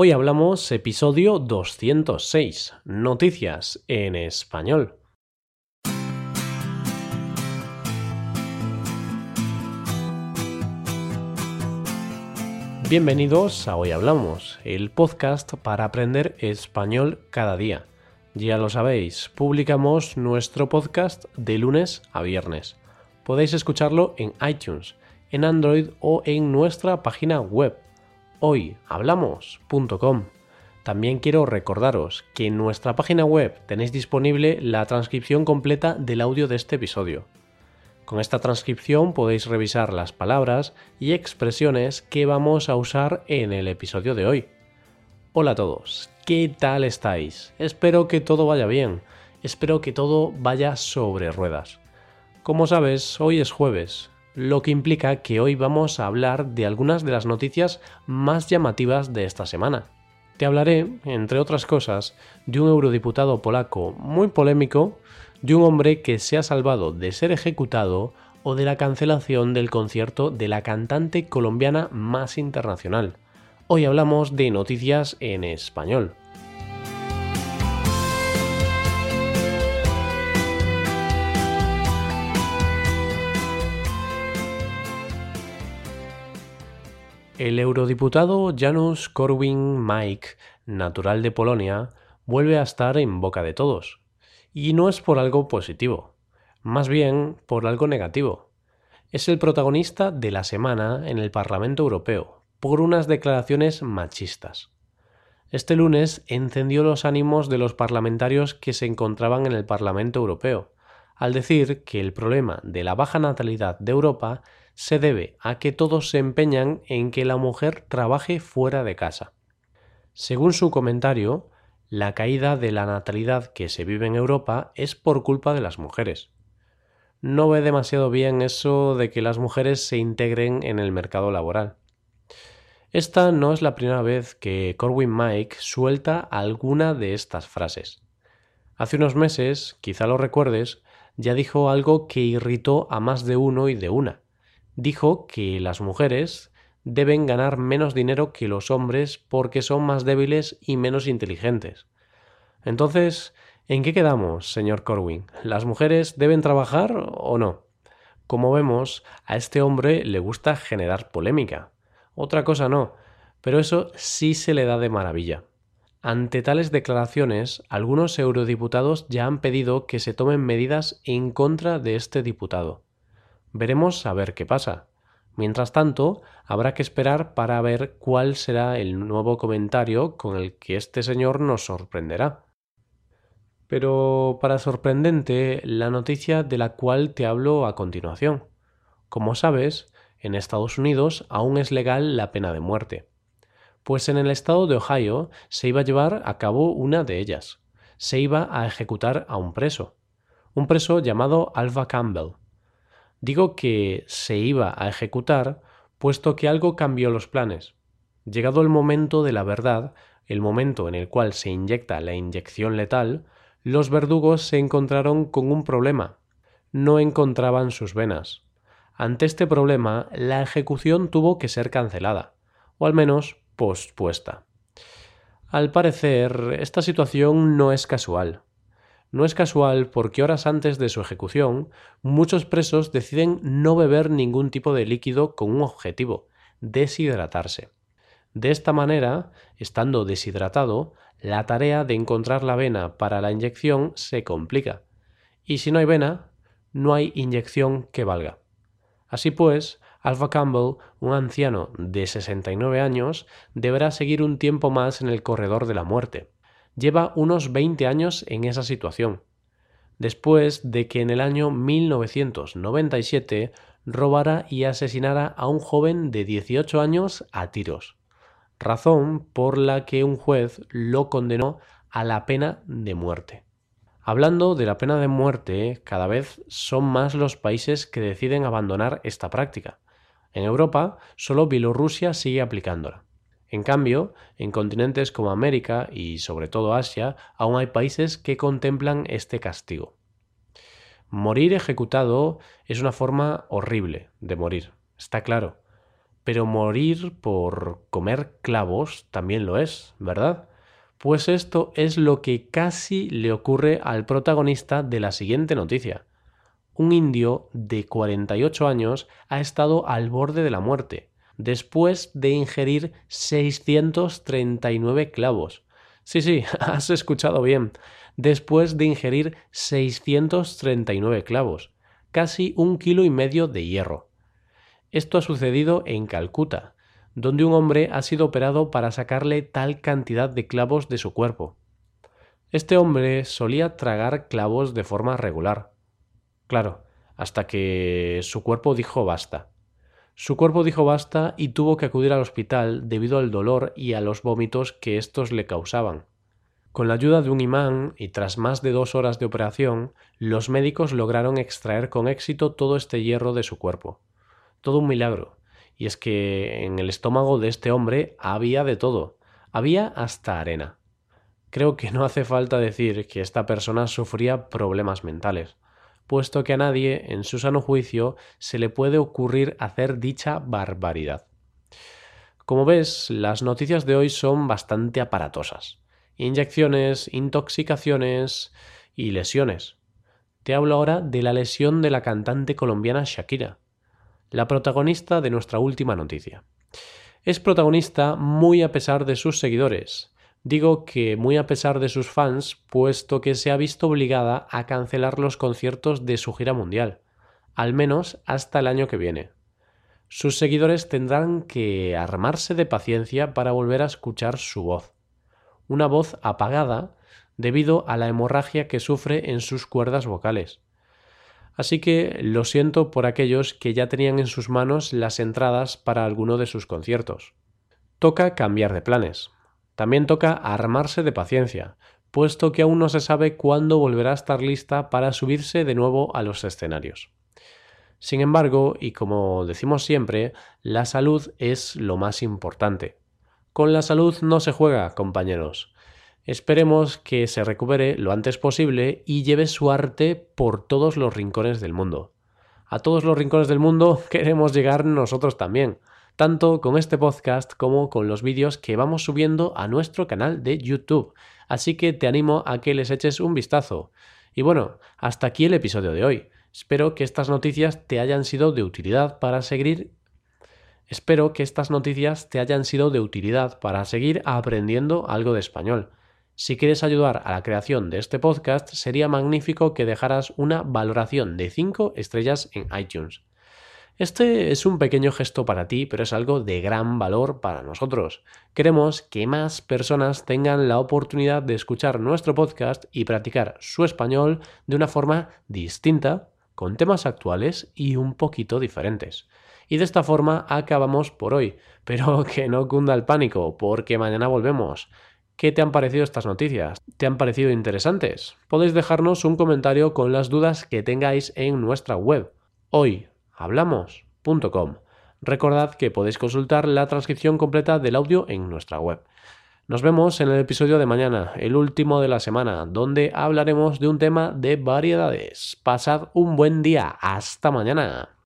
Hoy hablamos episodio 206, Noticias en español. Bienvenidos a Hoy Hablamos, el podcast para aprender español cada día. Ya lo sabéis, publicamos nuestro podcast de lunes a viernes. Podéis escucharlo en iTunes, en Android o en nuestra página web hoyhablamos.com. También quiero recordaros que en nuestra página web tenéis disponible la transcripción completa del audio de este episodio. Con esta transcripción podéis revisar las palabras y expresiones que vamos a usar en el episodio de hoy. Hola a todos, ¿qué tal estáis? Espero que todo vaya bien, espero que todo vaya sobre ruedas. Como sabes, hoy es jueves, lo que implica que hoy vamos a hablar de algunas de las noticias más llamativas de esta semana. Te hablaré, entre otras cosas, de un eurodiputado polaco muy polémico, de un hombre que se ha salvado de ser ejecutado o de la cancelación del concierto de la cantante colombiana más internacional. Hoy hablamos de noticias en español. El eurodiputado Janusz Korwin-Mikke, natural de Polonia, vuelve a estar en boca de todos. Y no es por algo positivo, más bien por algo negativo. Es el protagonista de la semana en el Parlamento Europeo, por unas declaraciones machistas. Este lunes encendió los ánimos de los parlamentarios que se encontraban en el Parlamento Europeo, al decir que el problema de la baja natalidad de Europa se debe a que todos se empeñan en que la mujer trabaje fuera de casa. Según su comentario, la caída de la natalidad que se vive en Europa es por culpa de las mujeres. No ve demasiado bien eso de que las mujeres se integren en el mercado laboral. Esta no es la primera vez que Corwin Mike suelta alguna de estas frases. Hace unos meses, quizá lo recuerdes, ya dijo algo que irritó a más de uno y de una, dijo que las mujeres deben ganar menos dinero que los hombres porque son más débiles y menos inteligentes. Entonces, ¿en qué quedamos, señor Corwin? ¿Las mujeres deben trabajar o no? Como vemos, a este hombre le gusta generar polémica. Otra cosa no, pero eso sí se le da de maravilla. Ante tales declaraciones, algunos eurodiputados ya han pedido que se tomen medidas en contra de este diputado. Veremos a ver qué pasa. Mientras tanto, habrá que esperar para ver cuál será el nuevo comentario con el que este señor nos sorprenderá. Pero para sorprendente, la noticia de la cual te hablo a continuación. Como sabes, en Estados Unidos aún es legal la pena de muerte. Pues en el estado de Ohio se iba a llevar a cabo una de ellas. Se iba a ejecutar a un preso. Un preso llamado Alva Campbell Digo que se iba a ejecutar puesto que algo cambió los planes. Llegado el momento de la verdad, el momento en el cual se inyecta la inyección letal, los verdugos se encontraron con un problema. No encontraban sus venas. Ante este problema, la ejecución tuvo que ser cancelada, o al menos pospuesta. Al parecer, esta situación no es casual. No es casual porque horas antes de su ejecución, muchos presos deciden no beber ningún tipo de líquido con un objetivo, deshidratarse. De esta manera, estando deshidratado, la tarea de encontrar la vena para la inyección se complica. Y si no hay vena, no hay inyección que valga. Así pues, Alpha Campbell, un anciano de 69 años, deberá seguir un tiempo más en el corredor de la muerte lleva unos 20 años en esa situación, después de que en el año 1997 robara y asesinara a un joven de 18 años a tiros, razón por la que un juez lo condenó a la pena de muerte. Hablando de la pena de muerte, cada vez son más los países que deciden abandonar esta práctica. En Europa, solo Bielorrusia sigue aplicándola. En cambio, en continentes como América y sobre todo Asia, aún hay países que contemplan este castigo. Morir ejecutado es una forma horrible de morir, está claro, pero morir por comer clavos también lo es, ¿verdad? Pues esto es lo que casi le ocurre al protagonista de la siguiente noticia. Un indio de 48 años ha estado al borde de la muerte, después de ingerir 639 clavos. Sí, sí, has escuchado bien. Después de ingerir 639 clavos, casi un kilo y medio de hierro. Esto ha sucedido en Calcuta, donde un hombre ha sido operado para sacarle tal cantidad de clavos de su cuerpo. Este hombre solía tragar clavos de forma regular. Claro, hasta que su cuerpo dijo basta. Su cuerpo dijo basta y tuvo que acudir al hospital debido al dolor y a los vómitos que estos le causaban. Con la ayuda de un imán y tras más de dos horas de operación, los médicos lograron extraer con éxito todo este hierro de su cuerpo. Todo un milagro, y es que en el estómago de este hombre había de todo, había hasta arena. Creo que no hace falta decir que esta persona sufría problemas mentales, puesto que a nadie, en su sano juicio, se le puede ocurrir hacer dicha barbaridad. Como ves, las noticias de hoy son bastante aparatosas. Inyecciones, intoxicaciones y lesiones. Te hablo ahora de la lesión de la cantante colombiana Shakira la protagonista de nuestra última noticia. Es protagonista muy a pesar de sus seguidores. Digo que muy a pesar de sus fans, puesto que se ha visto obligada a cancelar los conciertos de su gira mundial, al menos hasta el año que viene. Sus seguidores tendrán que armarse de paciencia para volver a escuchar su voz. Una voz apagada debido a la hemorragia que sufre en sus cuerdas vocales. Así que lo siento por aquellos que ya tenían en sus manos las entradas para alguno de sus conciertos. Toca cambiar de planes. También toca armarse de paciencia, puesto que aún no se sabe cuándo volverá a estar lista para subirse de nuevo a los escenarios. Sin embargo, y como decimos siempre, la salud es lo más importante. Con la salud no se juega, compañeros. Esperemos que se recupere lo antes posible y lleve su arte por todos los rincones del mundo. A todos los rincones del mundo queremos llegar nosotros también, tanto con este podcast como con los vídeos que vamos subiendo a nuestro canal de YouTube. Así que te animo a que les eches un vistazo. Y bueno, hasta aquí el episodio de hoy. Espero que estas noticias te hayan sido de utilidad para seguir Espero que estas noticias te hayan sido de utilidad para seguir aprendiendo algo de español. Si quieres ayudar a la creación de este podcast, sería magnífico que dejaras una valoración de 5 estrellas en iTunes. Este es un pequeño gesto para ti, pero es algo de gran valor para nosotros. Queremos que más personas tengan la oportunidad de escuchar nuestro podcast y practicar su español de una forma distinta, con temas actuales y un poquito diferentes. Y de esta forma acabamos por hoy, pero que no cunda el pánico, porque mañana volvemos. ¿Qué te han parecido estas noticias? ¿Te han parecido interesantes? Podéis dejarnos un comentario con las dudas que tengáis en nuestra web hoyhablamos.com. Recordad que podéis consultar la transcripción completa del audio en nuestra web. Nos vemos en el episodio de mañana, el último de la semana, donde hablaremos de un tema de variedades. Pasad un buen día. Hasta mañana.